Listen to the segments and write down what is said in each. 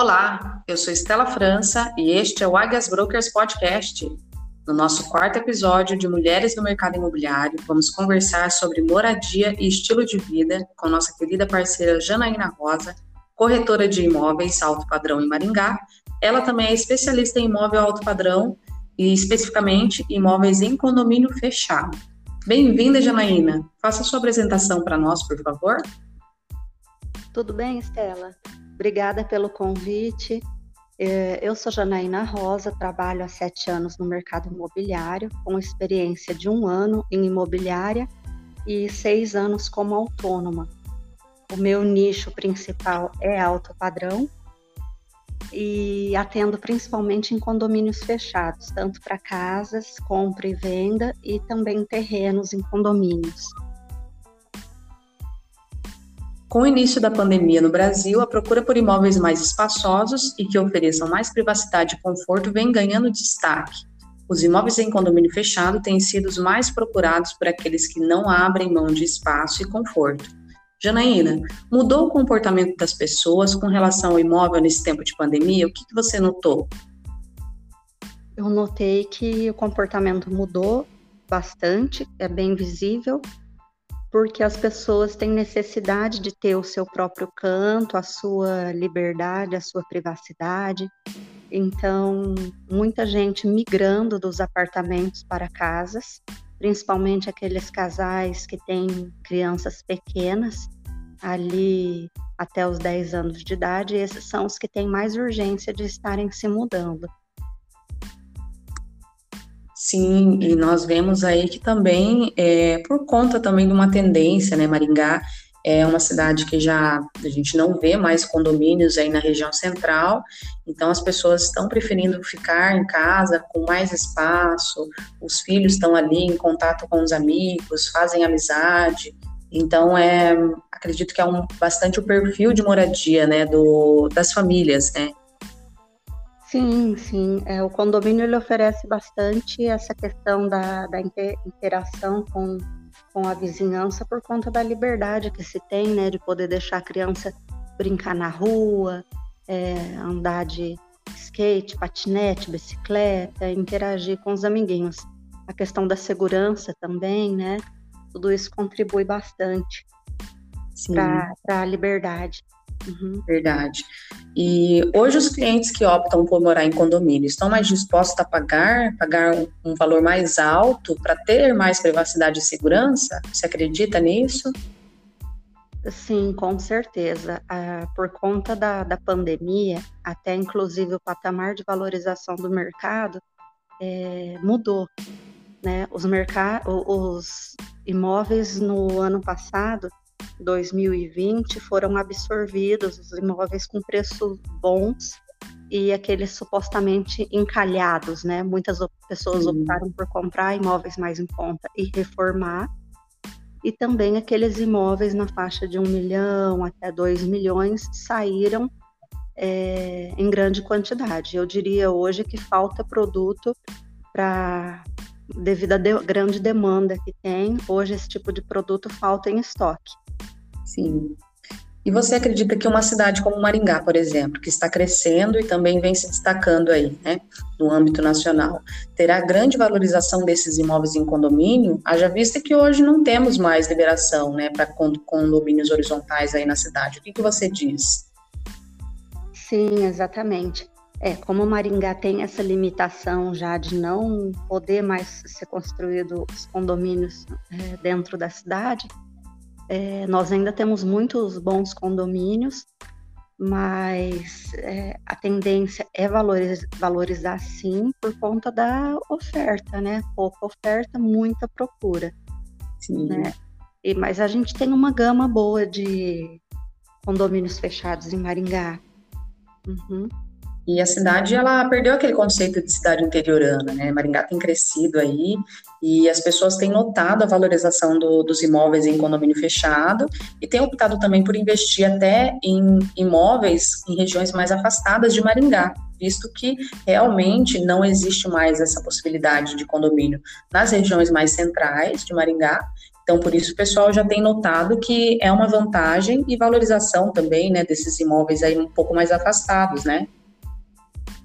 Olá, eu sou Estela França e este é o Águias Brokers Podcast. No nosso quarto episódio de Mulheres no Mercado Imobiliário, vamos conversar sobre moradia e estilo de vida com nossa querida parceira Janaína Rosa, corretora de imóveis alto padrão em Maringá. Ela também é especialista em imóvel alto padrão e especificamente imóveis em condomínio fechado. Bem-vinda, Janaína. Faça sua apresentação para nós, por favor. Tudo bem, Estela? Obrigada pelo convite. É, eu sou Janaína Rosa, trabalho há sete anos no mercado imobiliário, com experiência de um ano em imobiliária e seis anos como autônoma. O meu nicho principal é alto padrão e atendo principalmente em condomínios fechados, tanto para casas, compra e venda e também terrenos em condomínios. Com o início da pandemia no Brasil, a procura por imóveis mais espaçosos e que ofereçam mais privacidade e conforto vem ganhando destaque. Os imóveis em condomínio fechado têm sido os mais procurados por aqueles que não abrem mão de espaço e conforto. Janaína, mudou o comportamento das pessoas com relação ao imóvel nesse tempo de pandemia? O que, você notou? Eu notei que o comportamento mudou bastante, é bem visível, porque as pessoas têm necessidade de ter o seu próprio canto, a sua liberdade, a sua privacidade. Então, muita gente migrando dos apartamentos para casas principalmente aqueles casais que têm crianças pequenas, ali até os 10 anos de idade, esses são os que têm mais urgência de estarem se mudando. Sim, e nós vemos aí que também, é, por conta também de uma tendência, né, Maringá é uma cidade que já a gente não vê mais condomínios aí na região central, então as pessoas estão preferindo ficar em casa com mais espaço, os filhos estão ali em contato com os amigos, fazem amizade. Então é, acredito que é um bastante o perfil de moradia, né, do das famílias, né? Sim, sim. É, o condomínio ele oferece bastante essa questão da, da interação com com a vizinhança por conta da liberdade que se tem, né, de poder deixar a criança brincar na rua, é, andar de skate, patinete, bicicleta, interagir com os amiguinhos. A questão da segurança também, né? Tudo isso contribui bastante para a liberdade. Uhum. Verdade. E hoje os clientes que optam por morar em condomínio estão mais dispostos a pagar, pagar um, um valor mais alto para ter mais privacidade e segurança? Você acredita nisso? Sim, com certeza. Ah, por conta da, da pandemia, até inclusive o patamar de valorização do mercado é, mudou. Né? Os, os imóveis no ano passado 2020 foram absorvidos os imóveis com preços bons e aqueles supostamente encalhados, né? Muitas pessoas Sim. optaram por comprar imóveis mais em conta e reformar, e também aqueles imóveis na faixa de um milhão até dois milhões saíram é, em grande quantidade. Eu diria hoje que falta produto para devido à de, grande demanda que tem, hoje esse tipo de produto falta em estoque. Sim. E você acredita que uma cidade como Maringá, por exemplo, que está crescendo e também vem se destacando aí, né, no âmbito nacional, terá grande valorização desses imóveis em condomínio? Haja vista que hoje não temos mais liberação, né, para condomínios horizontais aí na cidade. O que, que você diz? Sim, exatamente. É, como Maringá tem essa limitação já de não poder mais ser construído os condomínios é, dentro da cidade, é, nós ainda temos muitos bons condomínios, mas é, a tendência é valorizar, valorizar sim por conta da oferta, né? Pouca oferta, muita procura. Sim. Né? E, mas a gente tem uma gama boa de condomínios fechados em Maringá. Uhum. E a cidade, ela perdeu aquele conceito de cidade interiorana, né? Maringá tem crescido aí e as pessoas têm notado a valorização do, dos imóveis em condomínio fechado e têm optado também por investir até em imóveis em regiões mais afastadas de Maringá. visto que realmente não existe mais essa possibilidade de condomínio nas regiões mais centrais de Maringá. Então, por isso, o pessoal já tem notado que é uma vantagem e valorização também, né, desses imóveis aí um pouco mais afastados, né?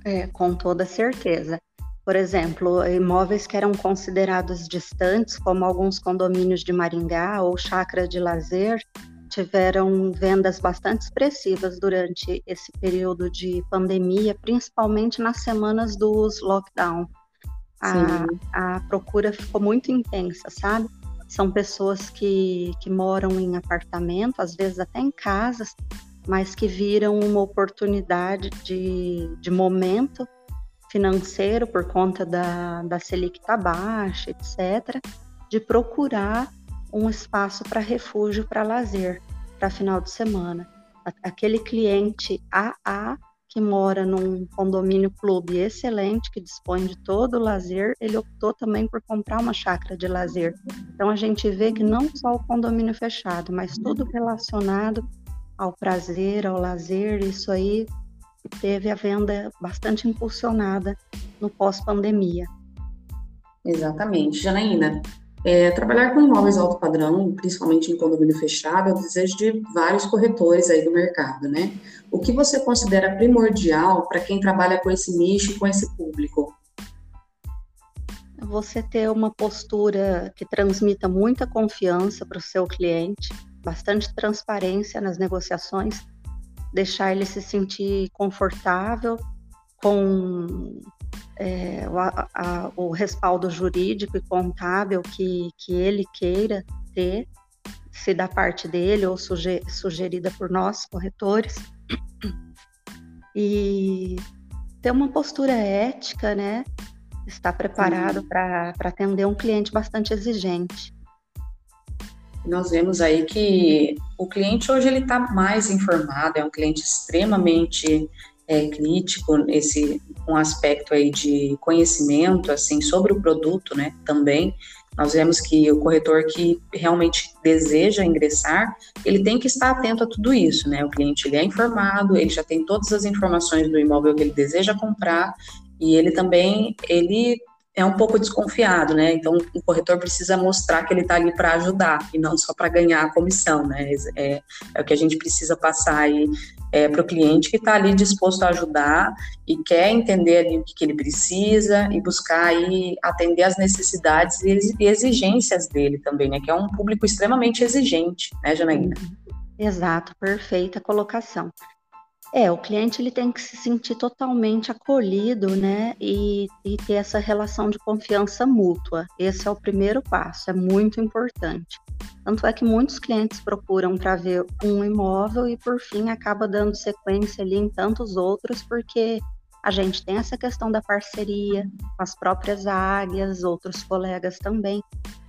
É, com toda certeza. Por exemplo, imóveis que eram considerados distantes, como alguns condomínios de Maringá ou chácara de lazer, tiveram vendas bastante expressivas durante esse período de pandemia, principalmente nas semanas dos lockdown. A, a, procura ficou muito intensa, sabe? São pessoas que, que moram em apartamento, às vezes até em casas, mas que viram uma oportunidade de, de momento financeiro por conta da, da Selic tá baixa, etc., de procurar um espaço para refúgio, para lazer, para final de semana. Aquele cliente AA que mora num condomínio clube excelente, que dispõe de todo o lazer, ele optou também por comprar uma chácara de lazer. Então a gente vê que não só o condomínio fechado, mas tudo relacionado ao prazer, ao lazer, isso aí teve a venda bastante impulsionada no pós-pandemia. Exatamente. Janaína, é, trabalhar com imóveis alto padrão, principalmente em condomínio fechado, é o desejo de vários corretores aí do mercado, né? O que você considera primordial para quem trabalha com esse nicho e com esse público? Você ter uma postura que transmita muita confiança para o seu cliente, bastante transparência nas negociações, deixar ele se sentir confortável com é, o, a, o, respaldo jurídico e contábil que, que ele queira ter, se da parte dele ou suge, sugerida por nós, corretores, e ter uma postura ética, né? Estar preparado para atender um cliente bastante exigente. Nós vemos aí que o cliente hoje ele está mais informado, é um cliente extremamente é, crítico, esse um aspecto aí de conhecimento assim sobre o produto, né? Também nós vemos que o corretor que realmente deseja ingressar, ele tem que estar atento a tudo isso, né? O cliente ele é informado, ele já tem todas as informações do imóvel que ele deseja comprar e ele também ele é um pouco desconfiado, né? Então, o corretor precisa mostrar que ele está ali para ajudar e não só para ganhar a comissão, né? É, é, o que a gente precisa passar aí é, para o cliente que está ali disposto a ajudar e quer entender ali o que, que, ele precisa e buscar aí atender as necessidades e exigências dele também, né? Que é um público extremamente exigente, né, Janaína? Exato, perfeita colocação. É, o cliente ele tem que se sentir totalmente acolhido, né, e, e ter essa relação de confiança mútua. Esse é o primeiro passo, é muito importante. Tanto é que muitos clientes procuram para ver um imóvel e por fim acaba dando sequência ali em tantos outros, porque a gente tem essa questão da parceria com as próprias águias, outros colegas também.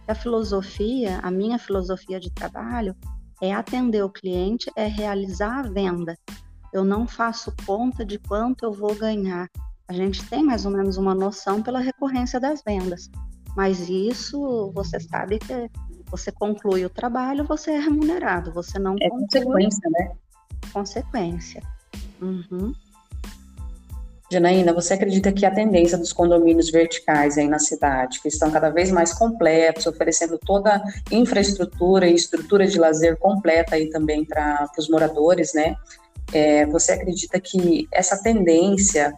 A filosofia, a minha filosofia de trabalho é atender o cliente, é realizar a venda eu não faço conta de quanto eu vou ganhar. A gente tem mais ou menos uma noção pela recorrência das vendas, mas isso você sabe que você conclui o trabalho, você é remunerado, você não é conclui... consequência, né? Consequência. Uhum. Janaína, você acredita que a tendência dos condomínios verticais aí na cidade, que estão cada vez mais completos, oferecendo toda a infraestrutura e estrutura de lazer completa aí também para os moradores, né? É, você acredita que essa tendência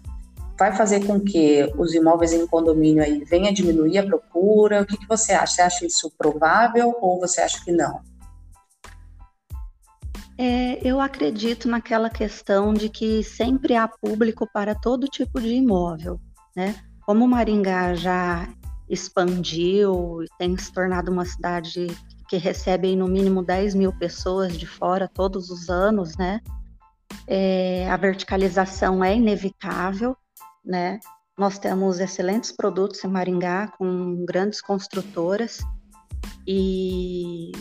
vai fazer com que os imóveis em condomínio aí venha diminuir a procura? O que, que você acha? Você acha isso provável ou você acha que não? É, eu acredito naquela questão de que sempre há público para todo tipo de imóvel, né? Como Maringá já expandiu e tem se tornado uma cidade que recebe no mínimo 10 mil pessoas de fora todos os anos, né? É, a verticalização é inevitável, né? Nós temos excelentes produtos em Maringá com grandes construtoras e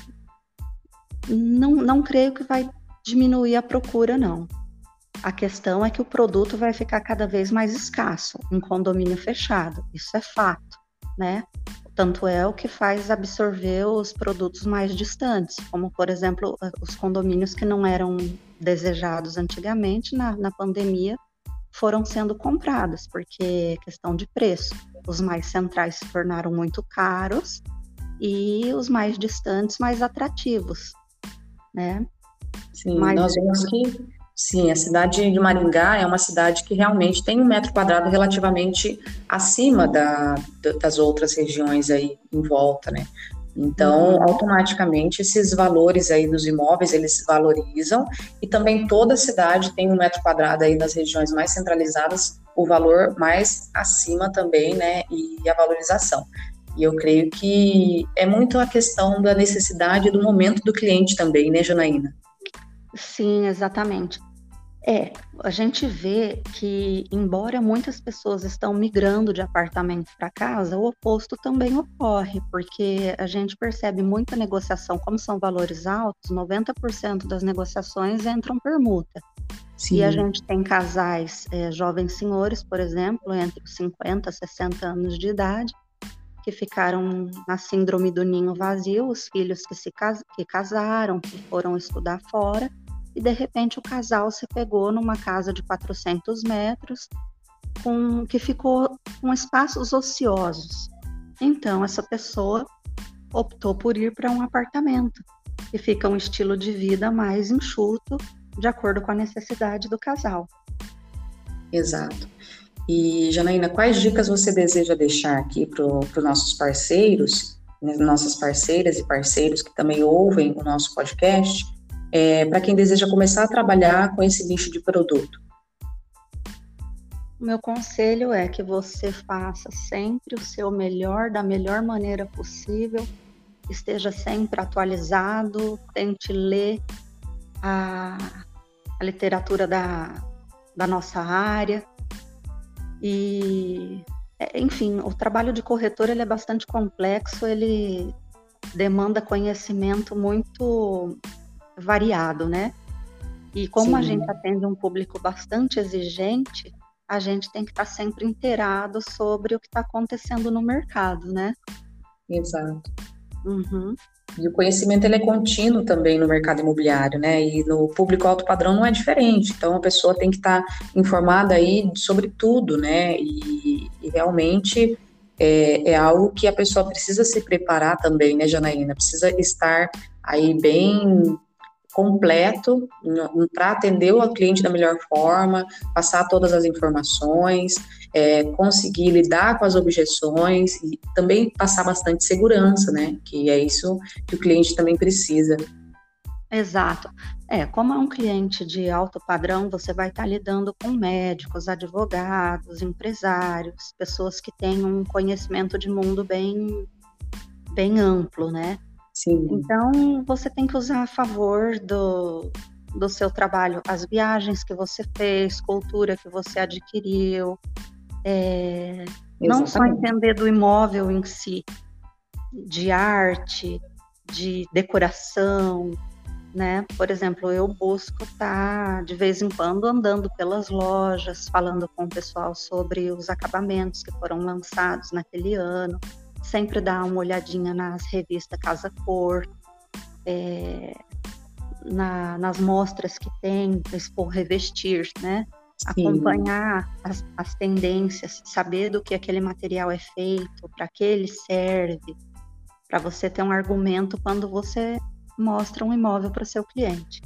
não, não creio que vai diminuir a procura, não. A questão é que o produto vai ficar cada vez mais escasso em condomínio fechado, isso é fato, né? Tanto é o que faz absorver os produtos mais distantes, como, por exemplo, os condomínios que não eram desejados antigamente, na, na pandemia, foram sendo compradas, porque questão de preço. Os mais centrais se tornaram muito caros e os mais distantes mais atrativos, né? Sim, Mas, nós vemos que sim, a cidade de Maringá é uma cidade que realmente tem um metro quadrado relativamente acima da, das outras regiões aí em volta, né? Então, uhum. automaticamente, esses valores aí dos imóveis, eles se valorizam e também toda cidade tem um metro quadrado aí nas regiões mais centralizadas, o valor mais acima também, né, e a valorização. E eu creio que é muito a questão da necessidade do momento do cliente também, né, Janaína? Sim, exatamente. É, a gente vê que, embora muitas pessoas estão migrando de apartamento para casa, o oposto também ocorre, porque a gente percebe muita negociação, como são valores altos, 90% das negociações entram permuta. Sim. E a gente tem casais, é, jovens senhores, por exemplo, entre os 50 e 60 anos de idade, que ficaram na síndrome do ninho vazio, os filhos que se cas que casaram, que foram estudar fora, e de repente o casal se pegou numa casa de 400 metros, com, que ficou com espaços ociosos. Então, essa pessoa optou por ir para um apartamento, que fica um estilo de vida mais enxuto, de acordo com a necessidade do casal. Exato. E, Janaína, quais dicas você deseja deixar aqui para os nossos parceiros, né, nossas parceiras e parceiros que também ouvem o nosso podcast, é, para quem deseja começar a trabalhar com esse nicho de produto? Meu conselho é que você faça sempre o seu melhor, da melhor maneira possível, esteja sempre atualizado, tente ler a, a literatura da, da nossa área. E, é, enfim, o trabalho de corretor ele é bastante complexo, ele demanda conhecimento muito variado, né? E como Sim. a gente atende um público bastante exigente, a gente tem que estar sempre inteirado sobre o que está acontecendo no mercado, né? Exato. Uhum. E o conhecimento ele é contínuo também no mercado imobiliário, né? E no público alto padrão não é diferente. Então a pessoa tem que estar informada aí sobre tudo, né? E, e realmente é, é, algo que a pessoa precisa se preparar também, né, Janaína? Precisa estar aí bem completo para atender o cliente da melhor forma, passar todas as informações, é, conseguir lidar com as objeções e também passar bastante segurança, né? Que é isso que o cliente também precisa. Exato. É, como é um cliente de alto padrão, você vai estar lidando com médicos, advogados, empresários, pessoas que têm um conhecimento de mundo bem, bem amplo, né? Sim. Então, você tem que usar a favor do, do seu trabalho as viagens que você fez, cultura que você adquiriu, é, não só entender do imóvel em si, de arte, de decoração, né? Por exemplo, eu busco estar tá, de vez em quando andando pelas lojas, falando com o pessoal sobre os acabamentos que foram lançados naquele ano sempre dar uma olhadinha nas revistas Casa Cor, é, na, nas mostras que tem, expor revestir, né? Sim. Acompanhar as, as tendências, saber do que aquele material é feito, para que ele serve, para você ter um argumento quando você mostra um imóvel para o seu cliente.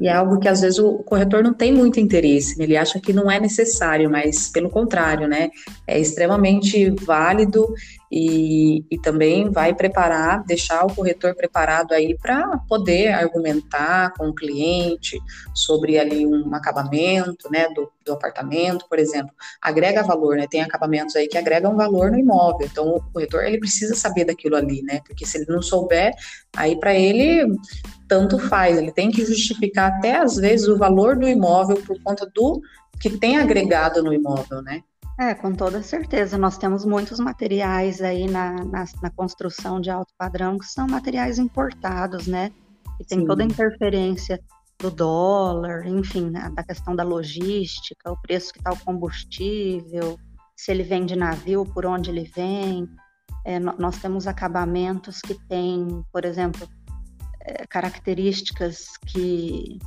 E é algo que às vezes o corretor não tem muito interesse, ele acha que não é necessário, mas pelo contrário, né? É extremamente válido e, e também vai preparar, deixar o corretor preparado aí para poder argumentar com o cliente sobre ali um acabamento, né, do, do apartamento, por exemplo, agrega valor, né? Tem acabamentos aí que agregam valor no imóvel, então o corretor ele precisa saber daquilo ali, né? Porque se ele não souber, aí para ele tanto faz, ele tem que justificar até às vezes o valor do imóvel por conta do que tem agregado no imóvel, né? É, com toda certeza. Nós temos muitos materiais aí na, na, na construção de alto padrão que são materiais importados, né? E tem Sim. toda a interferência do dólar, enfim, né? da questão da logística, o preço que está o combustível, se ele vem de navio, por onde ele vem. É, nós temos acabamentos que têm, por exemplo, é, características que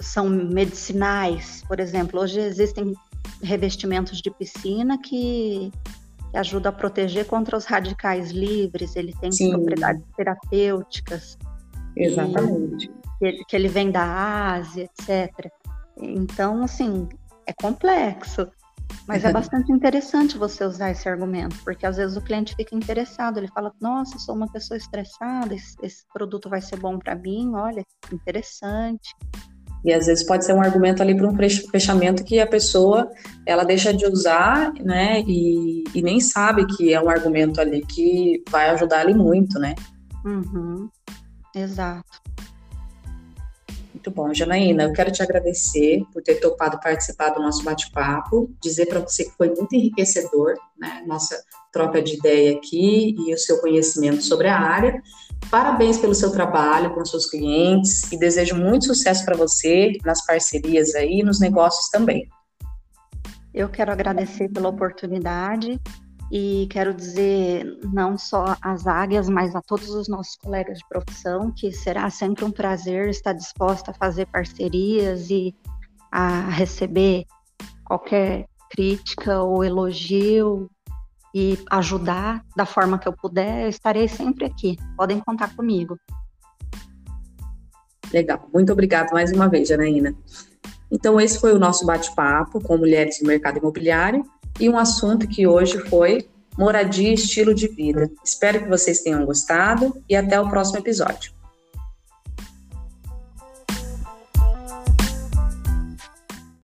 são medicinais, por exemplo. Hoje existem revestimentos de piscina que, que ajudam a proteger contra os radicais livres, ele tem Sim. propriedades terapêuticas. Exatamente. Que ele, que ele vem da Ásia, etc. Então, assim, é complexo. Mas é bastante interessante você usar esse argumento, porque às vezes o cliente fica interessado, ele fala: Nossa, sou uma pessoa estressada, esse, esse produto vai ser bom para mim, olha, interessante. E às vezes pode ser um argumento ali para um fechamento que a pessoa ela deixa de usar, né? E, e, nem sabe que é um argumento ali que vai ajudar ali muito, né? Uhum. Exato. Muito bom, Janaína, eu quero te agradecer por ter topado participar do nosso bate-papo, dizer para você que foi muito enriquecedor, né, nossa troca de ideia aqui e o seu conhecimento sobre a área. Parabéns pelo seu trabalho com seus clientes e desejo muito sucesso para você nas parcerias aí, nos negócios também. Eu quero agradecer pela oportunidade e quero dizer não só às águias, mas a todos os nossos colegas de profissão que será sempre um prazer estar disposta a fazer parcerias e a receber qualquer crítica ou elogio e ajudar da forma que eu puder, eu estarei sempre aqui. Podem contar comigo. Legal, muito obrigado mais uma vez, Janaína. Então, esse foi o nosso bate-papo com mulheres no mercado imobiliário e um assunto que hoje foi moradia e estilo de vida. Espero que vocês tenham gostado e até o próximo episódio.